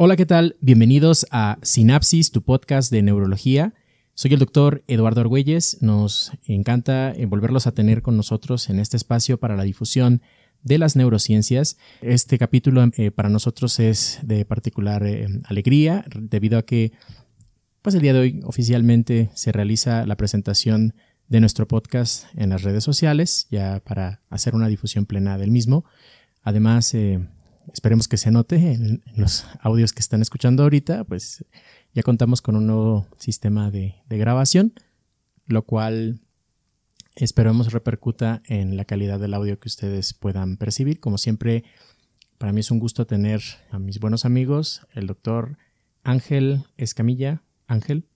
Hola, ¿qué tal? Bienvenidos a Sinapsis, tu podcast de neurología. Soy el doctor Eduardo Argüelles. Nos encanta volverlos a tener con nosotros en este espacio para la difusión de las neurociencias. Este capítulo eh, para nosotros es de particular eh, alegría debido a que pues el día de hoy oficialmente se realiza la presentación de nuestro podcast en las redes sociales ya para hacer una difusión plena del mismo. Además, eh, esperemos que se note en, los audios que están escuchando ahorita, pues ya contamos con un nuevo sistema de, grabación, lo cual esperemos repercuta en la calidad del audio que ustedes puedan percibir. Como siempre, para mí es un gusto tener a mis buenos amigos, el doctor Ángel Escamilla. Ángel.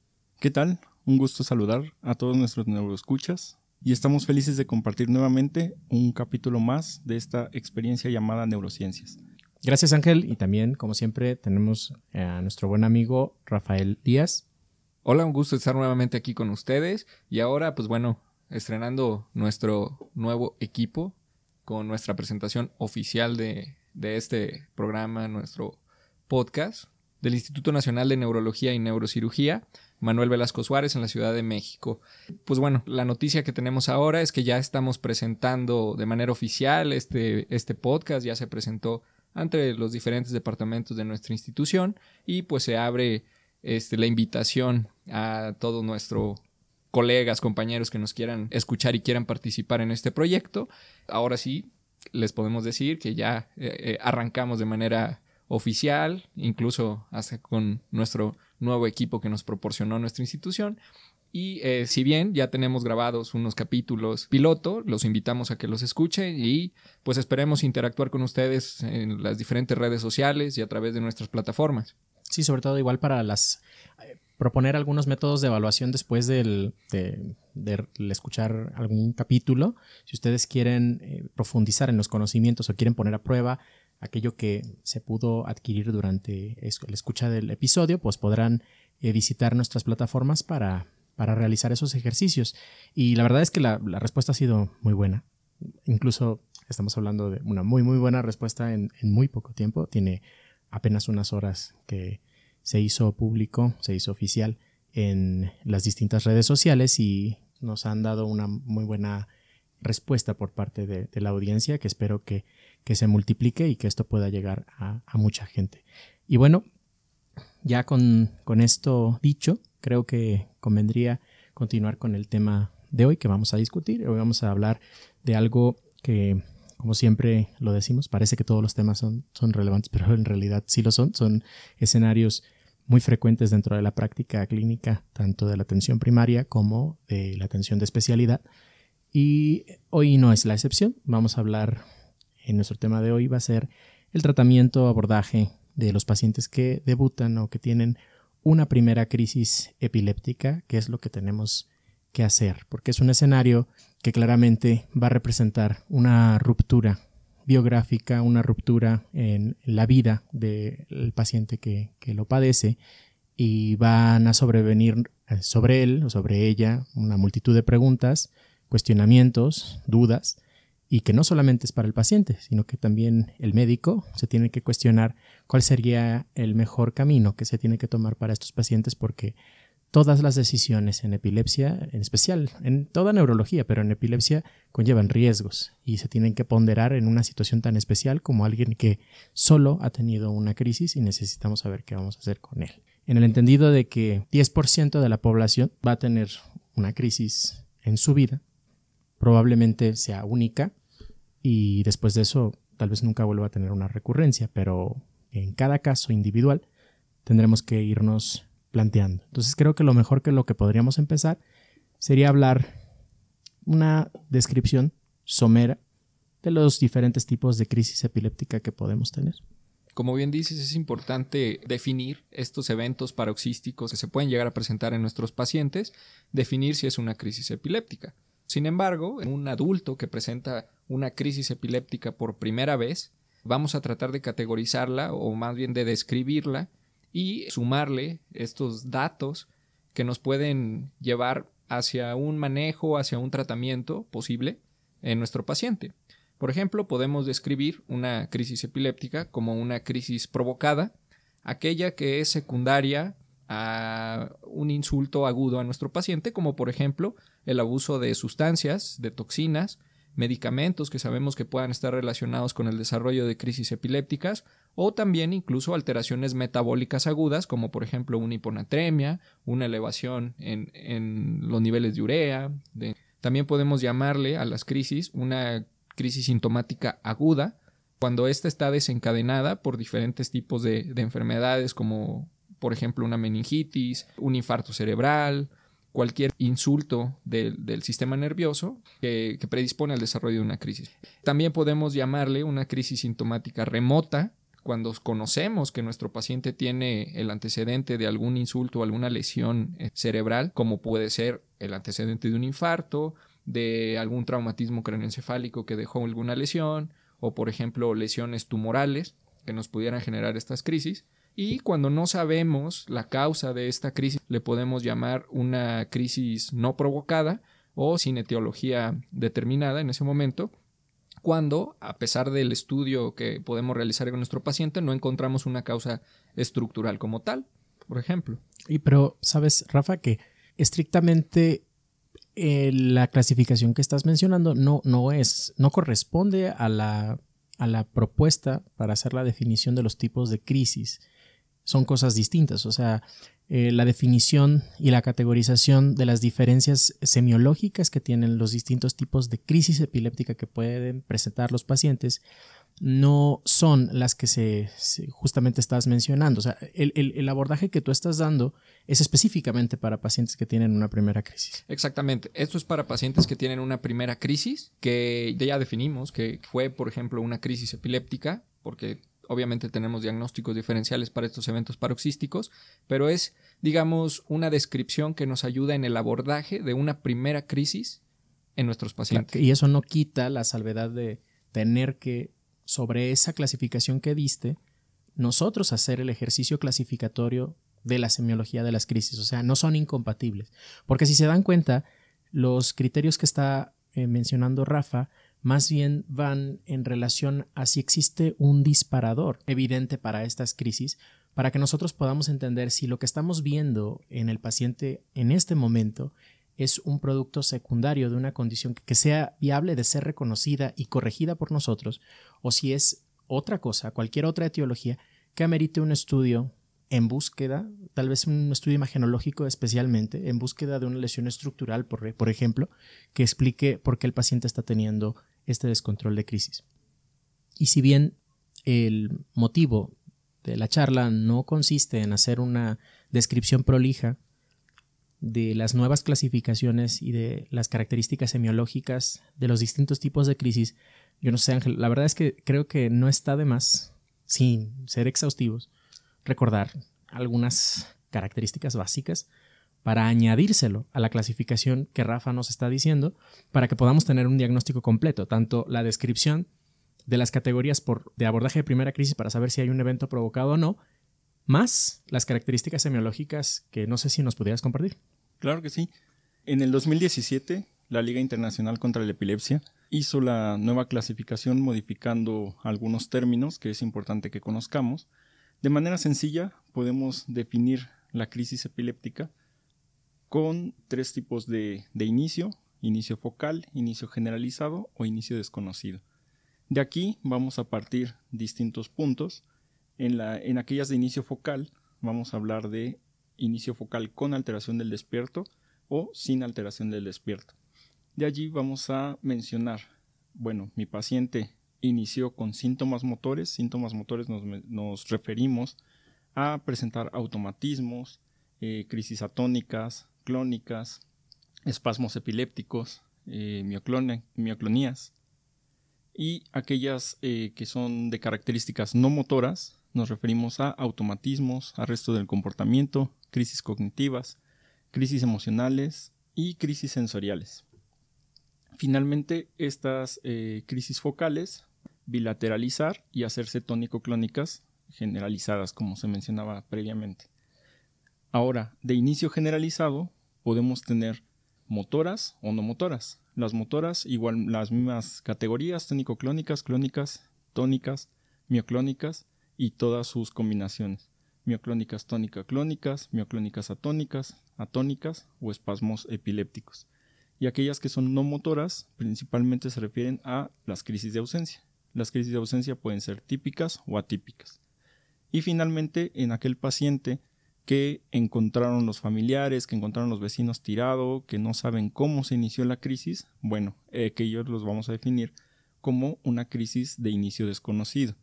¿Qué tal? Un gusto saludar a todos nuestros neuroescuchas y estamos felices de compartir nuevamente un capítulo más de esta experiencia llamada neurociencias. Gracias Ángel y también, como siempre, tenemos a nuestro buen amigo Rafael Díaz. Hola, un gusto estar nuevamente aquí con ustedes y ahora, pues bueno, estrenando nuestro nuevo equipo con nuestra presentación oficial de, de este programa, nuestro podcast del Instituto Nacional de Neurología y Neurocirugía, Manuel Velasco Suárez en la Ciudad de México. Pues bueno, la noticia que tenemos ahora es que ya estamos presentando de manera oficial este, este podcast, ya se presentó entre los diferentes departamentos de nuestra institución y pues se abre este, la invitación a todos nuestros colegas, compañeros que nos quieran escuchar y quieran participar en este proyecto. Ahora sí, les podemos decir que ya eh, eh, arrancamos de manera oficial, incluso hasta con nuestro nuevo equipo que nos proporcionó nuestra institución. Y eh, si bien ya tenemos grabados unos capítulos piloto, los invitamos a que los escuchen y pues esperemos interactuar con ustedes en las diferentes redes sociales y a través de nuestras plataformas. Sí, sobre todo igual para las eh, proponer algunos métodos de evaluación después del, de, escuchar algún capítulo. Si ustedes quieren eh, profundizar en los conocimientos o quieren poner a prueba aquello que se pudo adquirir durante la escucha del episodio, pues podrán visitar nuestras plataformas para para realizar esos ejercicios. Y la verdad es que la, respuesta ha sido muy buena. Incluso estamos hablando de una muy, muy buena respuesta en, muy poco tiempo. Tiene apenas unas horas que se hizo público, se hizo oficial en las distintas redes sociales y nos han dado una muy buena respuesta por parte de, la audiencia que espero que, se multiplique y que esto pueda llegar a, mucha gente. Y bueno, ya con, con esto dicho, creo que convendría continuar con el tema de hoy que vamos a discutir. Hoy vamos a hablar de algo que, como siempre lo decimos, parece que todos los temas son, relevantes, pero en realidad sí lo son. Son escenarios muy frecuentes dentro de la práctica clínica, tanto de la atención primaria como de la atención de especialidad. Y hoy no es la excepción. Vamos a hablar, en nuestro tema de hoy va a ser el tratamiento, abordaje de los pacientes que debutan o que tienen una primera crisis epiléptica, que es lo que tenemos que hacer, porque es un escenario que claramente va a representar una ruptura biográfica, una ruptura en la vida del paciente que, que, lo padece y van a sobrevenir eh, sobre él o sobre ella una multitud de preguntas, cuestionamientos, dudas y que no solamente es para el paciente, sino que también el médico se tiene que cuestionar cuál sería el mejor camino que se tiene que tomar para estos pacientes porque todas las decisiones en epilepsia, en especial en toda neurología, pero en epilepsia conllevan riesgos y se tienen que ponderar en una situación tan especial como alguien que solo ha tenido una crisis y necesitamos saber qué vamos a hacer con él. En el entendido de que 10% de la población va a tener una crisis en su vida, probablemente sea única y después de eso tal vez nunca vuelva a tener una recurrencia, pero en cada caso individual tendremos que irnos planteando. Entonces creo que lo mejor que lo que podríamos empezar sería hablar una descripción somera de los diferentes tipos de crisis epiléptica que podemos tener. Como bien dices, es importante definir estos eventos paroxísticos que se pueden llegar a presentar en nuestros pacientes, definir si es una crisis epiléptica. Sin embargo, en un adulto que presenta una crisis epiléptica por primera vez, vamos a tratar de categorizarla o más bien de describirla y sumarle estos datos que nos pueden llevar hacia un manejo, hacia un tratamiento posible en nuestro paciente. Por ejemplo, podemos describir una crisis epiléptica como una crisis provocada aquella que es secundaria a un insulto agudo a nuestro paciente, como por ejemplo el abuso de sustancias, de toxinas, medicamentos que sabemos que puedan estar relacionados con el desarrollo de crisis epilépticas o también incluso alteraciones metabólicas agudas como por ejemplo una hiponatremia, una elevación en, los niveles de urea. También podemos llamarle a las crisis una crisis sintomática aguda cuando ésta está desencadenada por diferentes tipos de enfermedades como por ejemplo una meningitis, un infarto cerebral, cualquier insulto del, sistema nervioso que, predispone al desarrollo de una crisis. También podemos llamarle una crisis sintomática remota, cuando conocemos que nuestro paciente tiene el antecedente de algún insulto o alguna lesión eh, cerebral, como puede ser el antecedente de un infarto, de algún traumatismo craneoencefálico que dejó alguna lesión, o por ejemplo lesiones tumorales que nos pudieran generar estas crisis. Y cuando no sabemos la causa de esta crisis, le podemos llamar una crisis no provocada o sin etiología determinada en ese momento, cuando, a pesar del estudio que podemos realizar con nuestro paciente, no encontramos una causa estructural como tal, por ejemplo. Y pero, ¿sabes, Rafa, que estrictamente eh, la clasificación que estás mencionando no, no es, no corresponde a la, a la propuesta para hacer la definición de los tipos de crisis son cosas distintas. O sea, eh, la definición y la categorización de las diferencias semiológicas que tienen los distintos tipos de crisis epiléptica que pueden presentar los pacientes no son las que se, justamente estás mencionando. O sea, el, abordaje que tú estás dando es específicamente para pacientes que tienen una primera crisis. Exactamente. Esto es para pacientes que tienen una primera crisis, que ya definimos que fue, por ejemplo, una crisis epiléptica, porque Obviamente tenemos diagnósticos diferenciales para estos eventos paroxísticos, pero es, digamos, una descripción que nos ayuda en el abordaje de una primera crisis en nuestros pacientes. Y eso no quita la salvedad de tener que, sobre esa clasificación que diste, nosotros hacer el ejercicio clasificatorio de la semiología de las crisis. O sea, no son incompatibles. Porque si se dan cuenta, los criterios que está eh, mencionando Rafa más bien van en relación a si existe un disparador evidente para estas crisis, para que nosotros podamos entender si lo que estamos viendo en el paciente en este momento es un producto secundario de una condición que sea viable de ser reconocida y corregida por nosotros, o si es otra cosa, cualquier otra etiología que amerite un estudio en búsqueda, tal vez un estudio imagenológico especialmente, en búsqueda de una lesión estructural, por, por ejemplo, que explique por qué el paciente está teniendo este descontrol de crisis. Y si bien el motivo de la charla no consiste en hacer una descripción prolija de las nuevas clasificaciones y de las características semiológicas de los distintos tipos de crisis, yo no sé, Ángel, la verdad es que creo que no está de más, sin ser exhaustivos, recordar algunas características básicas para añadírselo a la clasificación que Rafa nos está diciendo para que podamos tener un diagnóstico completo, tanto la descripción de las categorías por, de abordaje de primera crisis para saber si hay un evento provocado o no, más las características semiológicas que no sé si nos pudieras compartir. Claro que sí. En el 2017, la Liga Internacional contra la Epilepsia hizo la nueva clasificación modificando algunos términos que es importante que conozcamos. De manera sencilla, podemos definir la crisis epiléptica con tres tipos de, inicio, inicio focal, inicio generalizado o inicio desconocido. De aquí vamos a partir distintos puntos. En, la, en aquellas de inicio focal vamos a hablar de inicio focal con alteración del despierto o sin alteración del despierto. De allí vamos a mencionar, bueno, mi paciente inició con síntomas motores. Síntomas motores nos, referimos a presentar automatismos, eh, crisis atónicas, clónicas, espasmos epilépticos, eh, mioclonías y aquellas eh, que son de características no motoras, nos referimos a automatismos, arresto del comportamiento, crisis cognitivas, crisis emocionales y crisis sensoriales. Finalmente, estas eh, crisis focales, bilateralizar y hacerse tónico-clónicas generalizadas, como se mencionaba previamente. Ahora, de inicio generalizado, podemos tener motoras o no motoras. Las motoras, igual las mismas categorías, tónico-clónicas, clónicas, tónicas, mioclónicas y todas sus combinaciones. mioclónicas tónica-clónicas, mioclónicas atónicas, atónicas o espasmos epilépticos. Y aquellas que son no motoras principalmente se refieren a las crisis de ausencia. Las crisis de ausencia pueden ser típicas o atípicas. Y finalmente, en aquel paciente que encontraron los familiares, que encontraron los vecinos tirado, que no saben cómo se inició la crisis, bueno, eh, que ellos los vamos a definir como una crisis de inicio desconocido.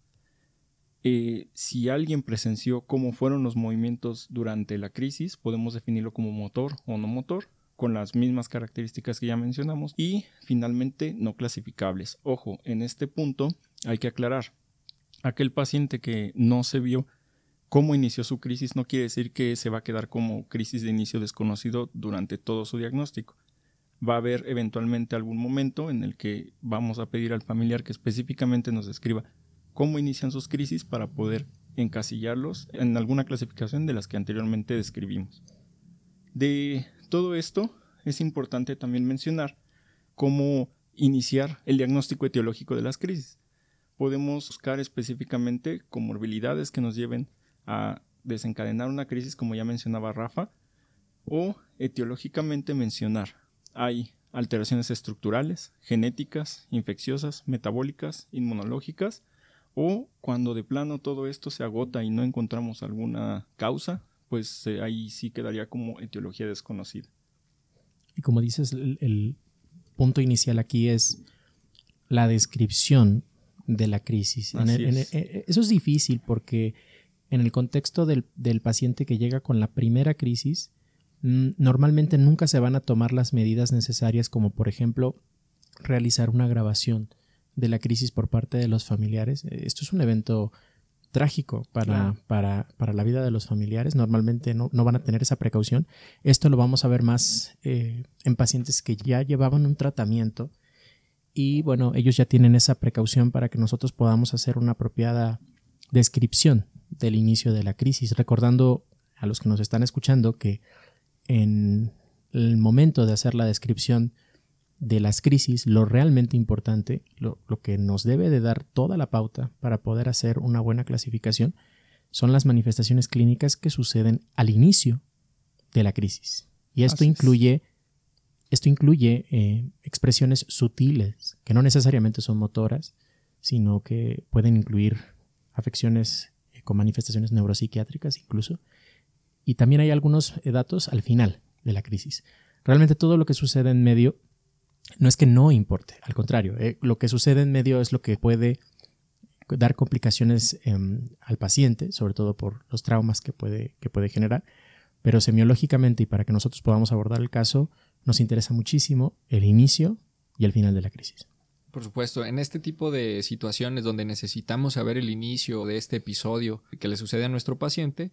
Eh, si alguien presenció cómo fueron los movimientos durante la crisis, podemos definirlo como motor o no motor, con las mismas características que ya mencionamos. Y finalmente, no clasificables. Ojo, en este punto hay que aclarar, aquel paciente que no se vio cómo inició su crisis no quiere decir que se va a quedar como crisis de inicio desconocido durante todo su diagnóstico. Va a haber eventualmente algún momento en el que vamos a pedir al familiar que específicamente nos describa cómo inician sus crisis para poder encasillarlos en alguna clasificación de las que anteriormente describimos. De todo esto es importante también mencionar cómo iniciar el diagnóstico etiológico de las crisis. Podemos buscar específicamente comorbilidades que nos lleven a desencadenar una crisis, como ya mencionaba Rafa, o etiológicamente mencionar. Hay alteraciones estructurales, genéticas, infecciosas, metabólicas, inmunológicas, o cuando de plano todo esto se agota y no encontramos alguna causa, pues eh, ahí sí quedaría como etiología desconocida. Y como dices, el, punto inicial aquí es la descripción de la crisis. Eh, eso es difícil porque en el contexto del, paciente que llega con la primera crisis, mm, normalmente nunca se van a tomar las medidas necesarias como por ejemplo realizar una grabación de la crisis por parte de los familiares. Eh, esto es un evento trágico para, para, para la vida de los familiares. Normalmente no, van a tener esa precaución. Esto lo vamos a ver más eh, en pacientes que ya llevaban un tratamiento y bueno, ellos ya tienen esa precaución para que nosotros podamos hacer una apropiada descripción del inicio de la crisis, recordando a los que nos están escuchando que en el momento de hacer la descripción de las crisis, lo realmente importante, lo, que nos debe de dar toda la pauta para poder hacer una buena clasificación, son las manifestaciones clínicas que suceden al inicio de la crisis. Y esto incluye, esto incluye eh, expresiones sutiles, que no necesariamente son motoras, sino que pueden incluir afecciones con manifestaciones neuropsiquiátricas incluso. Y también hay algunos eh, datos al final de la crisis. Realmente todo lo que sucede en medio no es que no importe, al contrario, eh, lo que sucede en medio es lo que puede dar complicaciones em, al paciente, sobre todo por los traumas que puede, que puede generar, pero semiológicamente y para que nosotros podamos abordar el caso, nos interesa muchísimo el inicio y el final de la crisis. Por supuesto, en este tipo de situaciones donde necesitamos saber el inicio de este episodio que le sucede a nuestro paciente,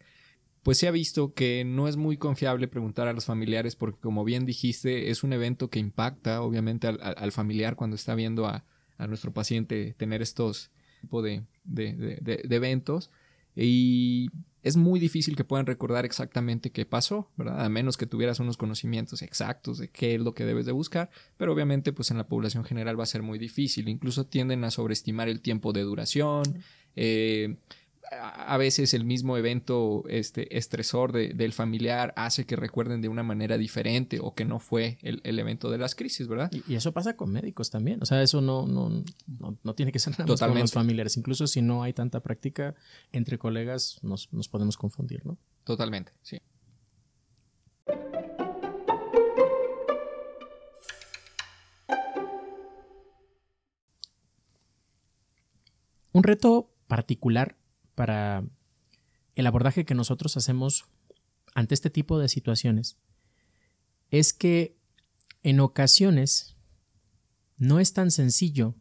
pues se ha visto que no es muy confiable preguntar a los familiares porque como bien dijiste es un evento que impacta obviamente al, familiar cuando está viendo a, nuestro paciente tener estos tipo de, de eventos y es muy difícil que puedan recordar exactamente qué pasó, ¿verdad? A menos que tuvieras unos conocimientos exactos de qué es lo que debes de buscar, pero obviamente pues en la población general va a ser muy difícil, incluso tienden a sobreestimar el tiempo de duración, eh, a veces el mismo evento este, estresor del familiar hace que recuerden de una manera diferente o que no fue el, evento de las crisis, ¿verdad? Y, eso pasa con médicos también. O sea, eso no, no, no, tiene que ser nada más con los familiares. Incluso si no hay tanta práctica entre colegas, nos, nos podemos confundir, ¿no? Totalmente, sí. Un reto particular para el abordaje que nosotros hacemos ante este tipo de situaciones es que en ocasiones no es tan sencillo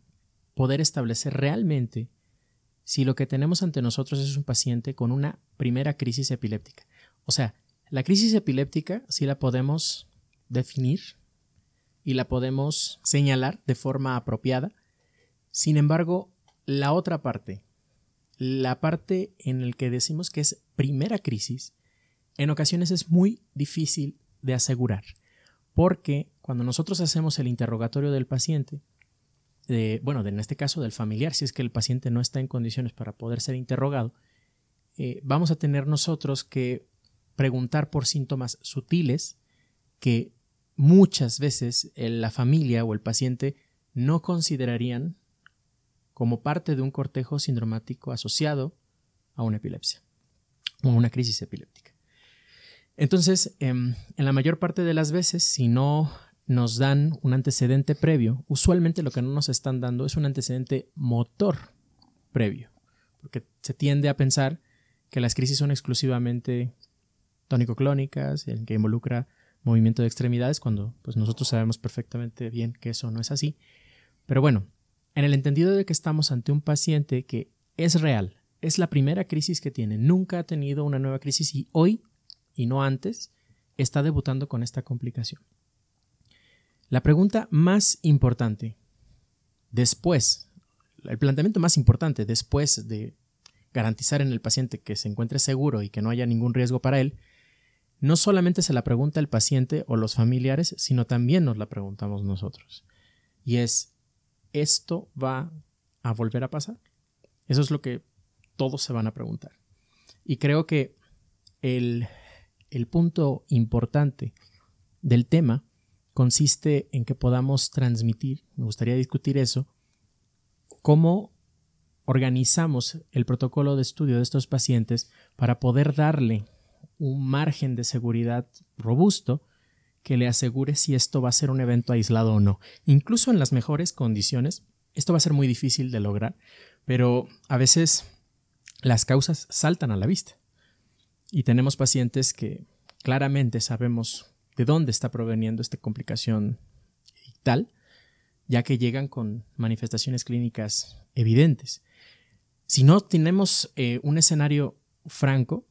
poder establecer realmente si lo que tenemos ante nosotros es un paciente con una primera crisis epiléptica. O sea, la crisis epiléptica sí la podemos definir y la podemos señalar de forma apropiada. Sin embargo, la otra parte, la parte en la que decimos que es primera crisis, en ocasiones es muy difícil de asegurar, porque cuando nosotros hacemos el interrogatorio del paciente, bueno, en este caso del familiar, si es que el paciente no está en condiciones para poder ser interrogado, eh, vamos a tener nosotros que preguntar por síntomas sutiles que muchas veces la familia o el paciente no considerarían como parte de un cortejo sindromático asociado a una epilepsia o una crisis epiléptica. Entonces, em, en la mayor parte de las veces, si no nos dan un antecedente previo, usualmente lo que no nos están dando es un antecedente motor previo, porque se tiende a pensar que las crisis son exclusivamente tónico-clónicas, en que involucra movimiento de extremidades, cuando pues nosotros sabemos perfectamente bien que eso no es así. Pero bueno, en el entendido de que estamos ante un paciente que es real, es la primera crisis que tiene, nunca ha tenido una nueva crisis y hoy, y no antes, está debutando con esta complicación. La pregunta más importante, después, el planteamiento más importante después de garantizar en el paciente que se encuentre seguro y que no haya ningún riesgo para él, no solamente se la pregunta el paciente o los familiares, sino también nos la preguntamos nosotros. Y es, ¿esto va a volver a pasar? Eso es lo que todos se van a preguntar. Y creo que el, el punto importante del tema consiste en que podamos transmitir, me gustaría discutir eso, cómo organizamos el protocolo de estudio de estos pacientes para poder darle un margen de seguridad robusto que le asegure si esto va a ser un evento aislado o no. Incluso en las mejores condiciones, esto va a ser muy difícil de lograr, pero a veces las causas saltan a la vista. Y tenemos pacientes que claramente sabemos de dónde está proveniendo esta complicación y tal, ya que llegan con manifestaciones clínicas evidentes. Si no tenemos eh, un escenario franco,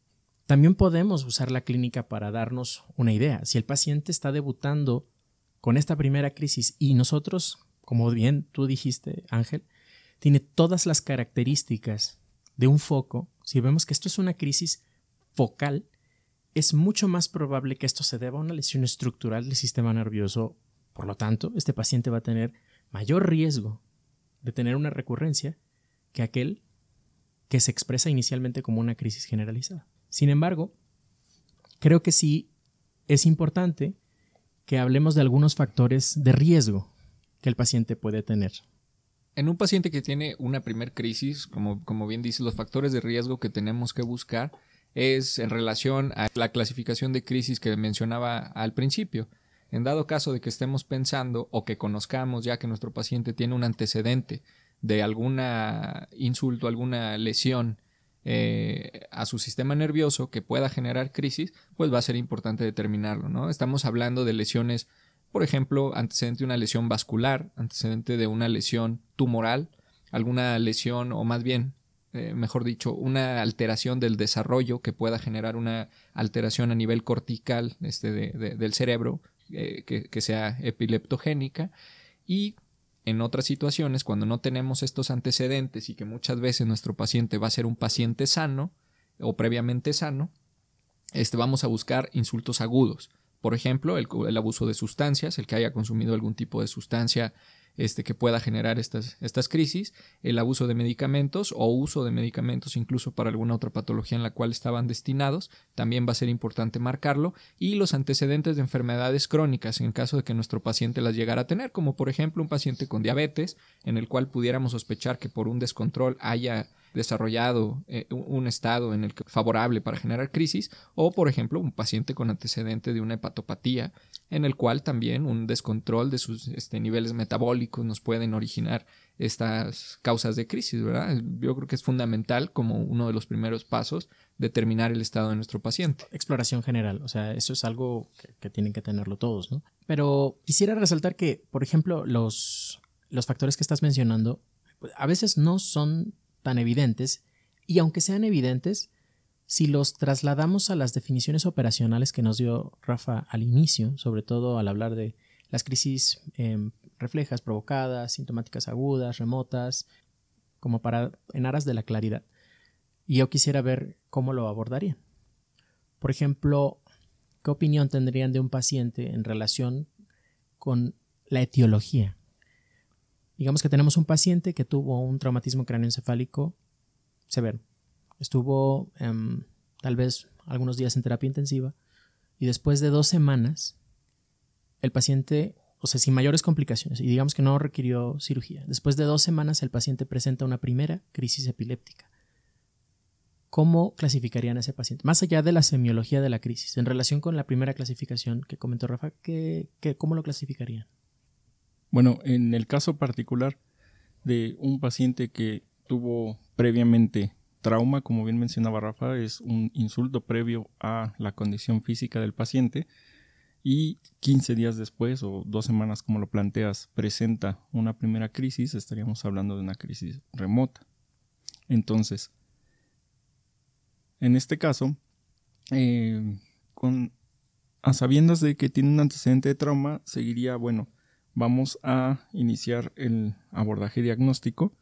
también podemos usar la clínica para darnos una idea. Si el paciente está debutando con esta primera crisis y nosotros, como bien tú dijiste, Ángel, tiene todas las características de un foco, si vemos que esto es una crisis focal, es mucho más probable que esto se deba a una lesión estructural del sistema nervioso. Por lo tanto, este paciente va a tener mayor riesgo de tener una recurrencia que aquel que se expresa inicialmente como una crisis generalizada. Sin embargo, creo que sí es importante que hablemos de algunos factores de riesgo que el paciente puede tener. En un paciente que tiene una primer crisis, como, como bien dice, los factores de riesgo que tenemos que buscar es en relación a la clasificación de crisis que mencionaba al principio. En dado caso de que estemos pensando o que conozcamos ya que nuestro paciente tiene un antecedente de alguna insulto, alguna lesión eh, a su sistema nervioso que pueda generar crisis, pues va a ser importante determinarlo, ¿no? Estamos hablando de lesiones, por ejemplo, antecedente de una lesión vascular, antecedente de una lesión tumoral, alguna lesión o más bien eh, mejor dicho, una alteración del desarrollo que pueda generar una alteración a nivel cortical este, del cerebro eh, que, sea epileptogénica y en otras situaciones cuando no tenemos estos antecedentes y que muchas veces nuestro paciente va a ser un paciente sano o previamente sano, este, vamos a buscar insultos agudos. Por ejemplo, el, el abuso de sustancias, el que haya consumido algún tipo de sustancia este, que pueda generar estas, estas crisis, el abuso de medicamentos o uso de medicamentos incluso para alguna otra patología en la cual estaban destinados, también va a ser importante marcarlo, y los antecedentes de enfermedades crónicas en caso de que nuestro paciente las llegara a tener, como por ejemplo un paciente con diabetes, en el cual pudiéramos sospechar que por un descontrol haya desarrollado eh, un estado en el que favorable para generar crisis o por ejemplo un paciente con antecedente de una hepatopatía en el cual también un descontrol de sus este, niveles metabólicos nos pueden originar estas causas de crisis, ¿verdad? Yo creo que es fundamental como uno de los primeros pasos determinar el estado de nuestro paciente. Exploración general, o sea, eso es algo que, que tienen que tenerlo todos, ¿no? Pero quisiera resaltar que, por ejemplo, los, los factores que estás mencionando a veces no son tan evidentes y aunque sean evidentes, si los trasladamos a las definiciones operacionales que nos dio Rafa al inicio, sobre todo al hablar de las crisis em, reflejas provocadas, sintomáticas agudas, remotas, como para en aras de la claridad, y yo quisiera ver cómo lo abordarían. Por ejemplo, ¿qué opinión tendrían de un paciente en relación con la etiología? Digamos que tenemos un paciente que tuvo un traumatismo cráneoencefálico severo. estuvo em, tal vez algunos días en terapia intensiva y después de dos semanas el paciente, o sea, sin mayores complicaciones, y digamos que no requirió cirugía, después de dos semanas el paciente presenta una primera crisis epiléptica. ¿Cómo clasificarían a ese paciente? Más allá de la semiología de la crisis, en relación con la primera clasificación que comentó Rafa, ¿qué, cómo lo clasificarían? Bueno, en el caso particular de un paciente que tuvo previamente trauma, como bien mencionaba Rafa, es un insulto previo a la condición física del paciente y 15 días después o dos semanas como lo planteas presenta una primera crisis, estaríamos hablando de una crisis remota. Entonces, en este caso, eh, con, a sabiendas de que tiene un antecedente de trauma, seguiría, bueno, vamos a iniciar el abordaje diagnóstico,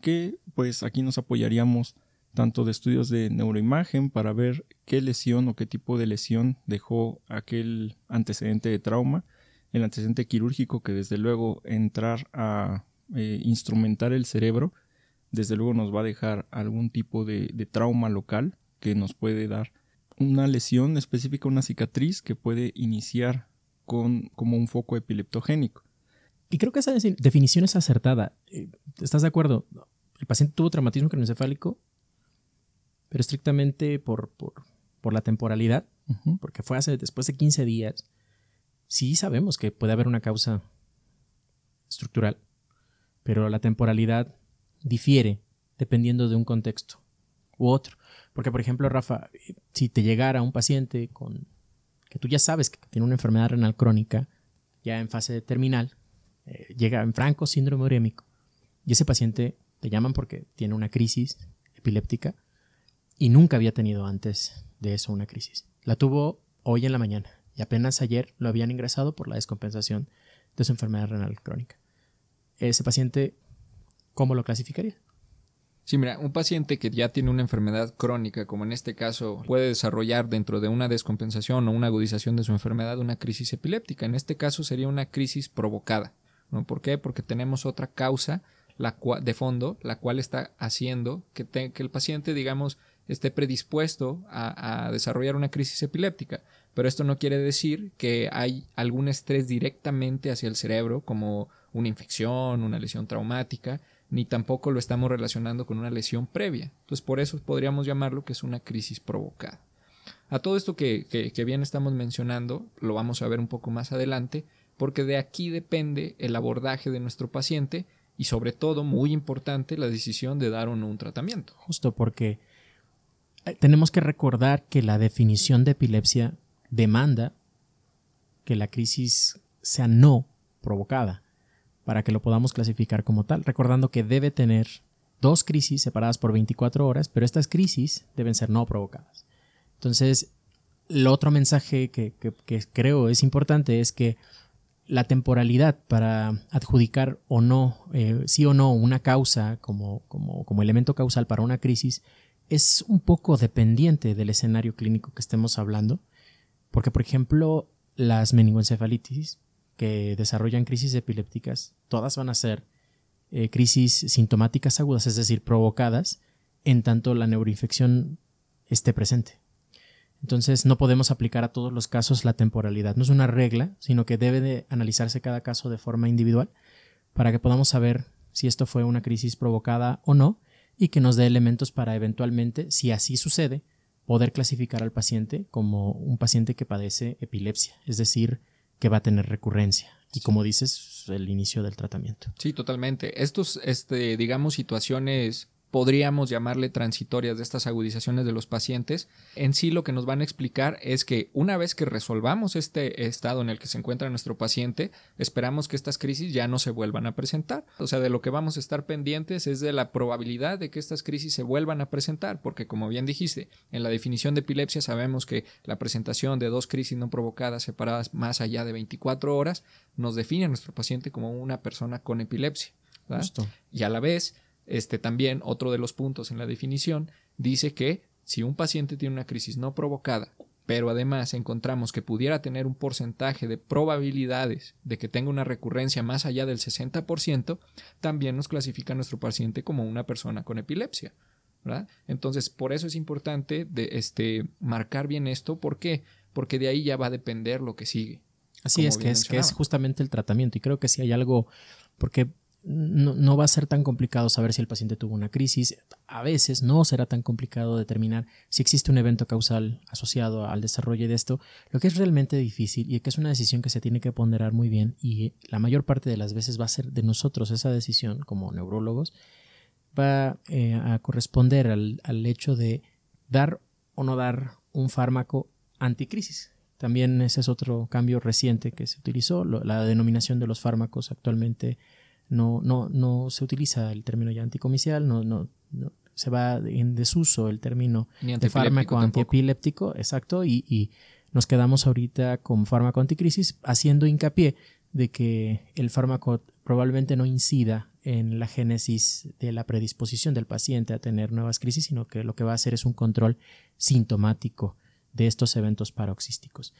que pues aquí nos apoyaríamos tanto de estudios de neuroimagen para ver qué lesión o qué tipo de lesión dejó aquel antecedente de trauma, el antecedente quirúrgico que desde luego entrar a eh, instrumentar el cerebro, desde luego nos va a dejar algún tipo de, trauma local que nos puede dar una lesión específica, una cicatriz que puede iniciar con, como un foco epileptogénico. Y creo que esa definición es acertada. Eh, ¿Estás de acuerdo? El paciente tuvo traumatismo craneoencefálico pero estrictamente por, por, la temporalidad, porque fue hace después de 15 días, sí sabemos que puede haber una causa estructural, pero la temporalidad difiere dependiendo de un contexto u otro. Porque, por ejemplo, Rafa, si te llegara un paciente con que tú ya sabes que tiene una enfermedad renal crónica, ya en fase terminal, eh, llega en franco síndrome urémico, y ese paciente te llaman porque tiene una crisis epiléptica, y nunca había tenido antes de eso una crisis. La tuvo hoy en la mañana y apenas ayer lo habían ingresado por la descompensación de su enfermedad renal crónica. Ese paciente, ¿cómo lo clasificaría? Sí, mira, un paciente que ya tiene una enfermedad crónica, como en este caso, puede desarrollar dentro de una descompensación o una agudización de su enfermedad una crisis epiléptica. En este caso sería una crisis provocada. ¿No? ¿Por qué? Porque tenemos otra causa la de fondo, la cual está haciendo que, el paciente, digamos, esté predispuesto a, desarrollar una crisis epiléptica. Pero esto no quiere decir que hay algún estrés directamente hacia el cerebro, como una infección, una lesión traumática, ni tampoco lo estamos relacionando con una lesión previa. Entonces, por eso podríamos llamarlo que es una crisis provocada. A todo esto que bien estamos mencionando, lo vamos a ver un poco más adelante, porque de aquí depende el abordaje de nuestro paciente y sobre todo, muy importante, la decisión de dar o no un tratamiento. Justo porque eh, tenemos que recordar que la definición de epilepsia demanda que la crisis sea no provocada para que lo podamos clasificar como tal, recordando que debe tener dos crisis separadas por 24 horas, pero estas crisis deben ser no provocadas. Entonces, el otro mensaje que, creo es importante es que la temporalidad para adjudicar o no, eh, sí o no, una causa como, como, como elemento causal para una crisis es un poco dependiente del escenario clínico que estemos hablando, porque por ejemplo las meningoencefalitis que desarrollan crisis epilépticas, todas van a ser eh, crisis sintomáticas agudas, es decir, provocadas en tanto la neuroinfección esté presente. Entonces no podemos aplicar a todos los casos la temporalidad. No es una regla, sino que debe de analizarse cada caso de forma individual para que podamos saber si esto fue una crisis provocada o no y que nos dé elementos para eventualmente, si así sucede, poder clasificar al paciente como un paciente que padece epilepsia, es decir, que va a tener recurrencia. Y como dices, el inicio del tratamiento. Sí, totalmente. Estos, este, digamos, situaciones podríamos llamarle transitorias de estas agudizaciones de los pacientes, en sí lo que nos van a explicar es que una vez que resolvamos este estado en el que se encuentra nuestro paciente, esperamos que estas crisis ya no se vuelvan a presentar. O sea, de lo que vamos a estar pendientes es de la probabilidad de que estas crisis se vuelvan a presentar, porque como bien dijiste, en la definición de epilepsia sabemos que la presentación de dos crisis no provocadas separadas más allá de 24 horas nos define a nuestro paciente como una persona con epilepsia. Y a la vez, este también, otro de los puntos en la definición, dice que si un paciente tiene una crisis no provocada, pero además encontramos que pudiera tener un porcentaje de probabilidades de que tenga una recurrencia más allá del 60%, también nos clasifica a nuestro paciente como una persona con epilepsia. ¿verdad? Entonces, por eso es importante de, este, marcar bien esto. ¿Por qué? Porque de ahí ya va a depender lo que sigue. Así es, que es, que es justamente el tratamiento. Y creo que si hay algo, porque no, va a ser tan complicado saber si el paciente tuvo una crisis. A veces no será tan complicado determinar si existe un evento causal asociado al desarrollo de esto. Lo que es realmente difícil y que es una decisión que se tiene que ponderar muy bien y la mayor parte de las veces va a ser de nosotros esa decisión como neurólogos, va eh, a corresponder al, al hecho de dar o no dar un fármaco anticrisis. También ese es otro cambio reciente que se utilizó. La denominación de los fármacos actualmente no, no, no se utiliza el término ya anticomicial, no, no, se va en desuso el término de fármaco antiepiléptico, exacto, y, y, nos quedamos ahorita con fármaco anticrisis haciendo hincapié de que el fármaco probablemente no incida en la génesis de la predisposición del paciente a tener nuevas crisis, sino que lo que va a hacer es un control sintomático de estos eventos paroxísticos.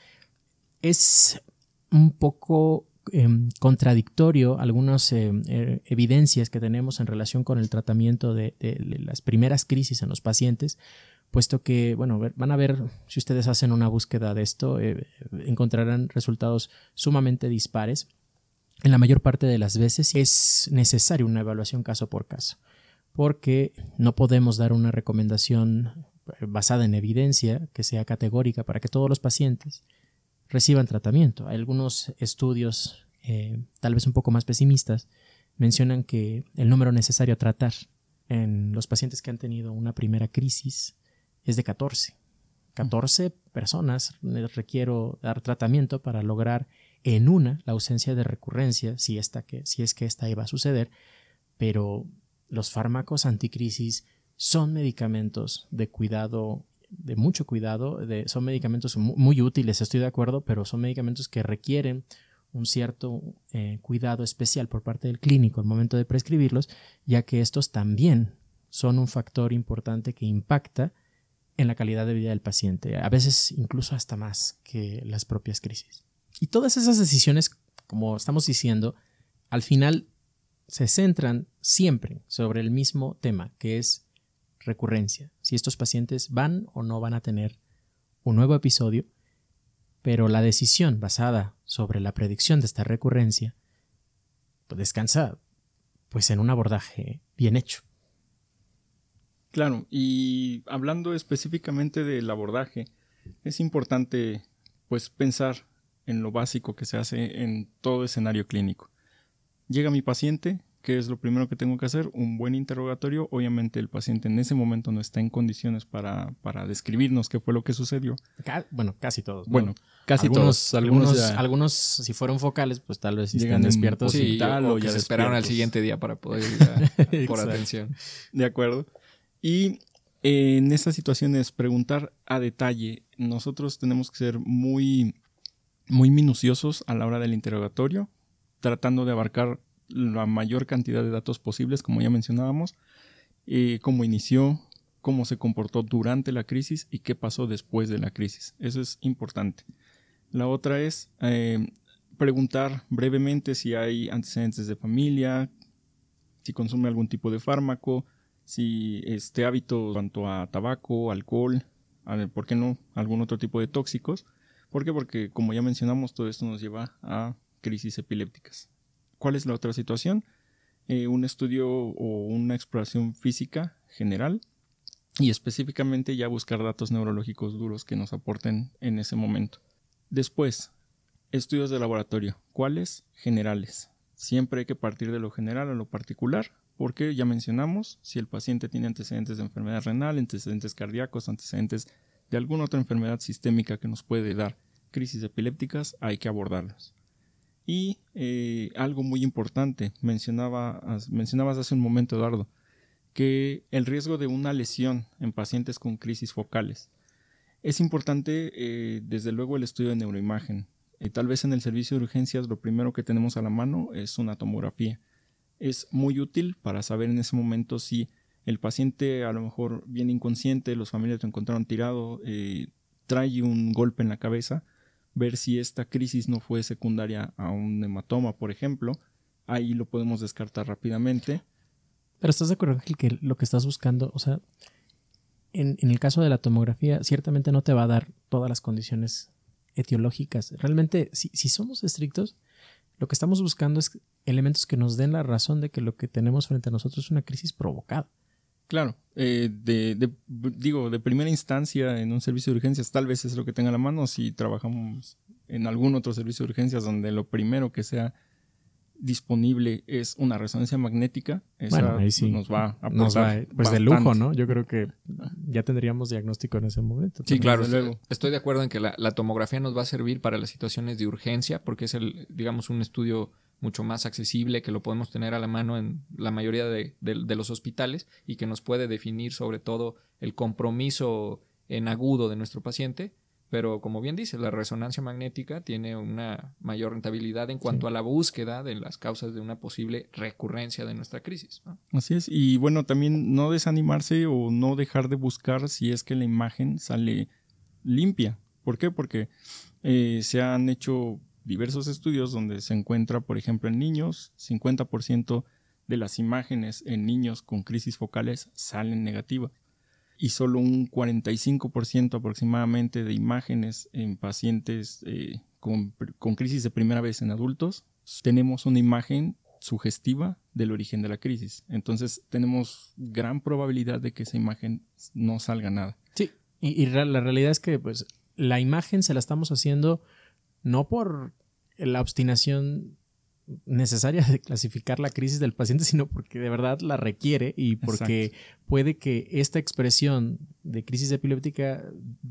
Es un poco Em, contradictorio algunas er, evidencias que tenemos en relación con el tratamiento de, las primeras crisis en los pacientes, puesto que, bueno, van a ver, si ustedes hacen una búsqueda de esto, eh, encontrarán resultados sumamente dispares. En la mayor parte de las veces es necesaria una evaluación caso por caso, porque no podemos dar una recomendación eh, basada en evidencia que sea categórica para que todos los pacientes reciban tratamiento. Hay algunos estudios, eh, tal vez un poco más pesimistas, mencionan que el número necesario a tratar en los pacientes que han tenido una primera crisis es de 14. 14 personas requiero dar tratamiento para lograr en una la ausencia de recurrencia, si, esta que, si es que esta iba a suceder, pero los fármacos anticrisis son medicamentos de cuidado de mucho cuidado, son medicamentos muy, útiles, estoy de acuerdo, pero son medicamentos que requieren un cierto eh, cuidado especial por parte del clínico al momento de prescribirlos, ya que estos también son un factor importante que impacta en la calidad de vida del paciente, a veces incluso hasta más que las propias crisis. Y todas esas decisiones, como estamos diciendo, al final se centran siempre sobre el mismo tema, que es recurrencia, si estos pacientes van o no van a tener un nuevo episodio, pero la decisión basada sobre la predicción de esta recurrencia pues descansa pues en un abordaje bien hecho. Claro, y hablando específicamente del abordaje, es importante pues pensar en lo básico que se hace en todo escenario clínico. Llega mi paciente, ¿Qué es lo primero que tengo que hacer? Un buen interrogatorio. Obviamente el paciente en ese momento no está en condiciones para, para describirnos qué fue lo que sucedió. bueno, casi todos. Bueno, casi todos. Algunos, algunos, si fueron focales, pues tal vez llegan despiertos y tal, o, ya se esperaron al siguiente día para poder ir por atención. De acuerdo. Y en estas situaciones, preguntar a detalle. Nosotros tenemos que ser muy, muy minuciosos a la hora del interrogatorio, tratando de abarcar la mayor cantidad de datos posibles, como ya mencionábamos, eh, cómo inició, cómo se comportó durante la crisis y qué pasó después de la crisis. Eso es importante. La otra es eh, preguntar brevemente si hay antecedentes de familia, si consume algún tipo de fármaco, si este hábito cuanto a tabaco, alcohol, ¿por qué no? Algún otro tipo de tóxicos. ¿Por qué? Porque como ya mencionamos, todo esto nos lleva a crisis epilépticas. ¿Cuál es la otra situación? Eh, un estudio o una exploración física general y específicamente ya buscar datos neurológicos duros que nos aporten en ese momento. Después, estudios de laboratorio. ¿Cuáles? Generales. Siempre hay que partir de lo general a lo particular, porque ya mencionamos, si el paciente tiene antecedentes de enfermedad renal, antecedentes cardíacos, antecedentes de alguna otra enfermedad sistémica que nos puede dar crisis epilépticas, hay que abordarlas. Y eh, algo muy importante, mencionaba, mencionabas hace un momento, Eduardo, que el riesgo de una lesión en pacientes con crisis focales. Es importante, eh, desde luego, el estudio de neuroimagen. Eh, tal vez en el servicio de urgencias lo primero que tenemos a la mano es una tomografía. Es muy útil para saber en ese momento si el paciente a lo mejor viene inconsciente, los familiares lo encontraron tirado, trae un golpe en la cabeza ver si esta crisis no fue secundaria a un hematoma, por ejemplo. Ahí lo podemos descartar rápidamente. Pero estás de acuerdo, Ángel, que lo que estás buscando, o sea, en, el caso de la tomografía, ciertamente no te va a dar todas las condiciones etiológicas. Realmente, si, si somos estrictos, lo que estamos buscando es elementos que nos den la razón de que lo que tenemos frente a nosotros es una crisis provocada. Claro, eh, de, digo, de primera instancia en un servicio de urgencias tal vez es lo que tenga a la mano si trabajamos en algún otro servicio de urgencias donde lo primero que sea disponible es una resonancia magnética, esa nos va a aportar pues de lujo, ¿no? Yo creo que ya tendríamos diagnóstico en ese momento. Sí, claro, estoy, estoy, de acuerdo en que la, la, tomografía nos va a servir para las situaciones de urgencia porque es el, digamos, un estudio mucho más accesible, que lo podemos tener a la mano en la mayoría de, los hospitales y que nos puede definir sobre todo el compromiso en agudo de nuestro paciente. Pero como bien dice, la resonancia magnética tiene una mayor rentabilidad en cuanto a la búsqueda de las causas de una posible recurrencia de nuestra crisis. Así es. Y bueno, también no desanimarse o no dejar de buscar si es que la imagen sale limpia. ¿Por qué? Porque eh, se han hecho diversos estudios donde se encuentra, por ejemplo, en niños, 50% de las imágenes en niños con crisis focales salen negativas y solo un 45% aproximadamente de imágenes en pacientes eh, con, crisis de primera vez en adultos tenemos una imagen sugestiva del origen de la crisis. Entonces tenemos gran probabilidad de que esa imagen no salga nada. Sí, y, y la realidad es que pues la imagen se la estamos haciendo no por la obstinación necesaria de clasificar la crisis del paciente, sino porque de verdad la requiere y porque puede que esta expresión de crisis epiléptica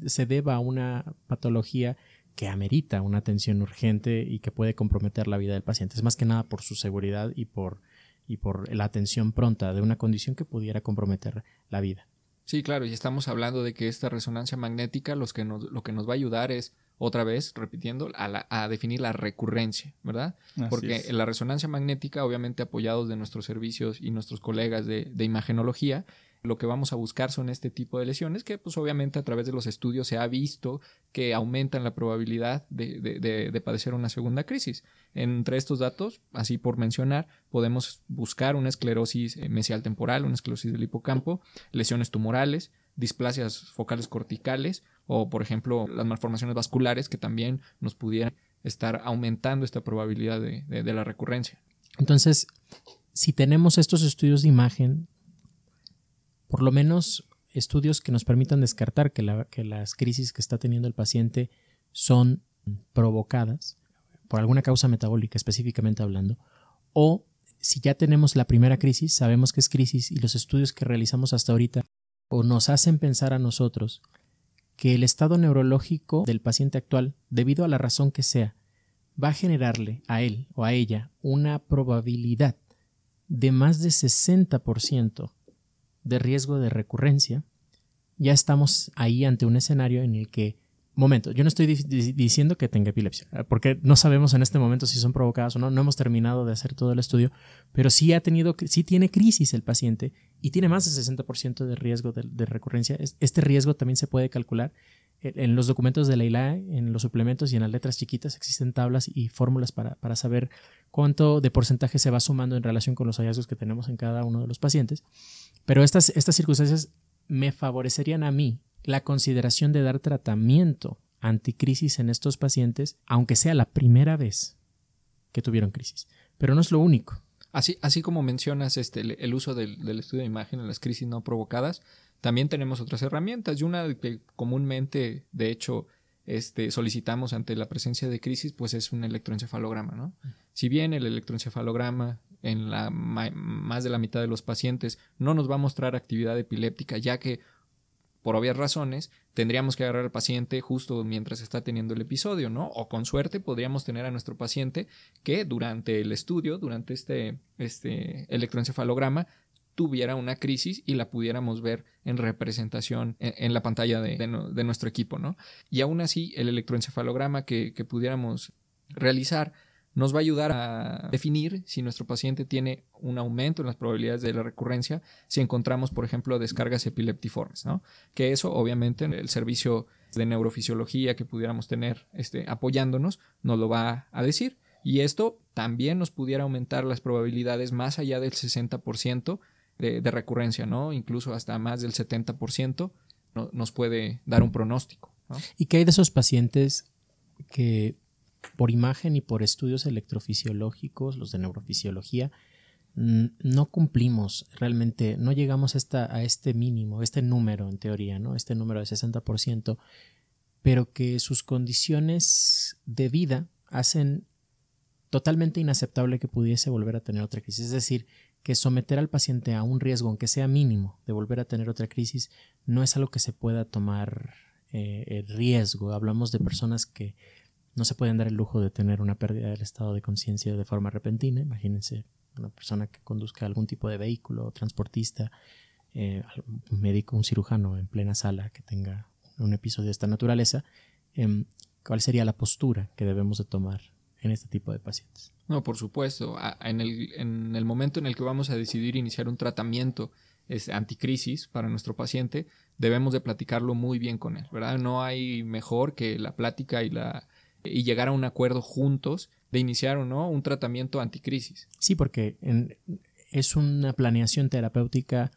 se deba a una patología que amerita una atención urgente y que puede comprometer la vida del paciente. Es más que nada por su seguridad y por, y por la atención pronta de una condición que pudiera comprometer la vida. Sí, claro, y estamos hablando de que esta resonancia magnética los que nos, lo que nos va a ayudar es otra vez, repitiendo, a, definir la recurrencia, ¿verdad? Porque en la resonancia magnética, obviamente apoyados de nuestros servicios y nuestros colegas de, de, imagenología, lo que vamos a buscar son este tipo de lesiones que pues obviamente a través de los estudios se ha visto que aumentan la probabilidad de, de padecer una segunda crisis. Entre estos datos, así por mencionar, podemos buscar una esclerosis eh, mesial temporal, una esclerosis del hipocampo, lesiones tumorales, displasias focales corticales o, por ejemplo, las malformaciones vasculares que también nos pudieran estar aumentando esta probabilidad de, la recurrencia. Entonces, si tenemos estos estudios de imagen, por lo menos estudios que nos permitan descartar que, que las crisis que está teniendo el paciente son provocadas por alguna causa metabólica específicamente hablando, o si ya tenemos la primera crisis, sabemos que es crisis y los estudios que realizamos hasta ahorita o nos hacen pensar a nosotros que el estado neurológico del paciente actual, debido a la razón que sea, va a generarle a él o a ella una probabilidad de más de 60% de riesgo de recurrencia, ya estamos ahí ante un escenario en el que Momento, yo no estoy diciendo que tenga epilepsia, eh, porque no sabemos en este momento si son provocadas o no, no hemos terminado de hacer todo el estudio, pero sí ha tenido, sí tiene crisis el paciente y tiene más del 60% de riesgo de, recurrencia. Este riesgo también se puede calcular en los documentos de la ILAE, en los suplementos y en las letras chiquitas existen tablas y fórmulas para, para saber cuánto de porcentaje se va sumando en relación con los hallazgos que tenemos en cada uno de los pacientes. Pero estas, estas circunstancias me favorecerían a mí la consideración de dar tratamiento anticrisis en estos pacientes, aunque sea la primera vez que tuvieron crisis. Pero no es lo único. Así, así como mencionas este, el, uso del, estudio de imagen en las crisis no provocadas, también tenemos otras herramientas y una que comúnmente, de hecho, este, solicitamos ante la presencia de crisis, pues es un electroencefalograma. ¿no? Si bien el electroencefalograma en la más de la mitad de los pacientes no nos va a mostrar actividad epiléptica, ya que por obvias razones, tendríamos que agarrar al paciente justo mientras está teniendo el episodio, ¿no? O con suerte podríamos tener a nuestro paciente que durante el estudio, durante este, este electroencefalograma, tuviera una crisis y la pudiéramos ver en representación en, la pantalla de, nuestro equipo, ¿no? Y aún así, el electroencefalograma que, que pudiéramos realizar nos va a ayudar a definir si nuestro paciente tiene un aumento en las probabilidades de la recurrencia si encontramos, por ejemplo, descargas epileptiformes, ¿no? Que eso, obviamente, el servicio de neurofisiología que pudiéramos tener este, apoyándonos nos lo va a decir. Y esto también nos pudiera aumentar las probabilidades más allá del 60% de, de recurrencia, ¿no? Incluso hasta más del 70% nos puede dar un pronóstico. ¿Y qué hay de esos pacientes que por imagen y por estudios electrofisiológicos, los de neurofisiología, no cumplimos realmente, no llegamos a este mínimo, este número en teoría, ¿no? Este número de 60%, pero que sus condiciones de vida hacen totalmente inaceptable que pudiese volver a tener otra crisis. Es decir, que someter al paciente a un riesgo, aunque sea mínimo, de volver a tener otra crisis, no es algo que se pueda tomar eh, riesgo. Hablamos de personas que no se pueden dar el lujo de tener una pérdida del estado de conciencia de forma repentina. Imagínense una persona que conduzca algún tipo de vehículo, transportista, eh, un médico, un cirujano en plena sala que tenga un episodio de esta naturaleza, em, ¿cuál sería la postura que debemos de tomar en este tipo de pacientes? No, por supuesto. En el, en el momento en el que vamos a decidir iniciar un tratamiento es anticrisis para nuestro paciente, debemos de platicarlo muy bien con él, ¿verdad? No hay mejor que la plática y la y llegar a un acuerdo juntos de iniciar o no un tratamiento anticrisis. Sí, porque es una planeación terapéutica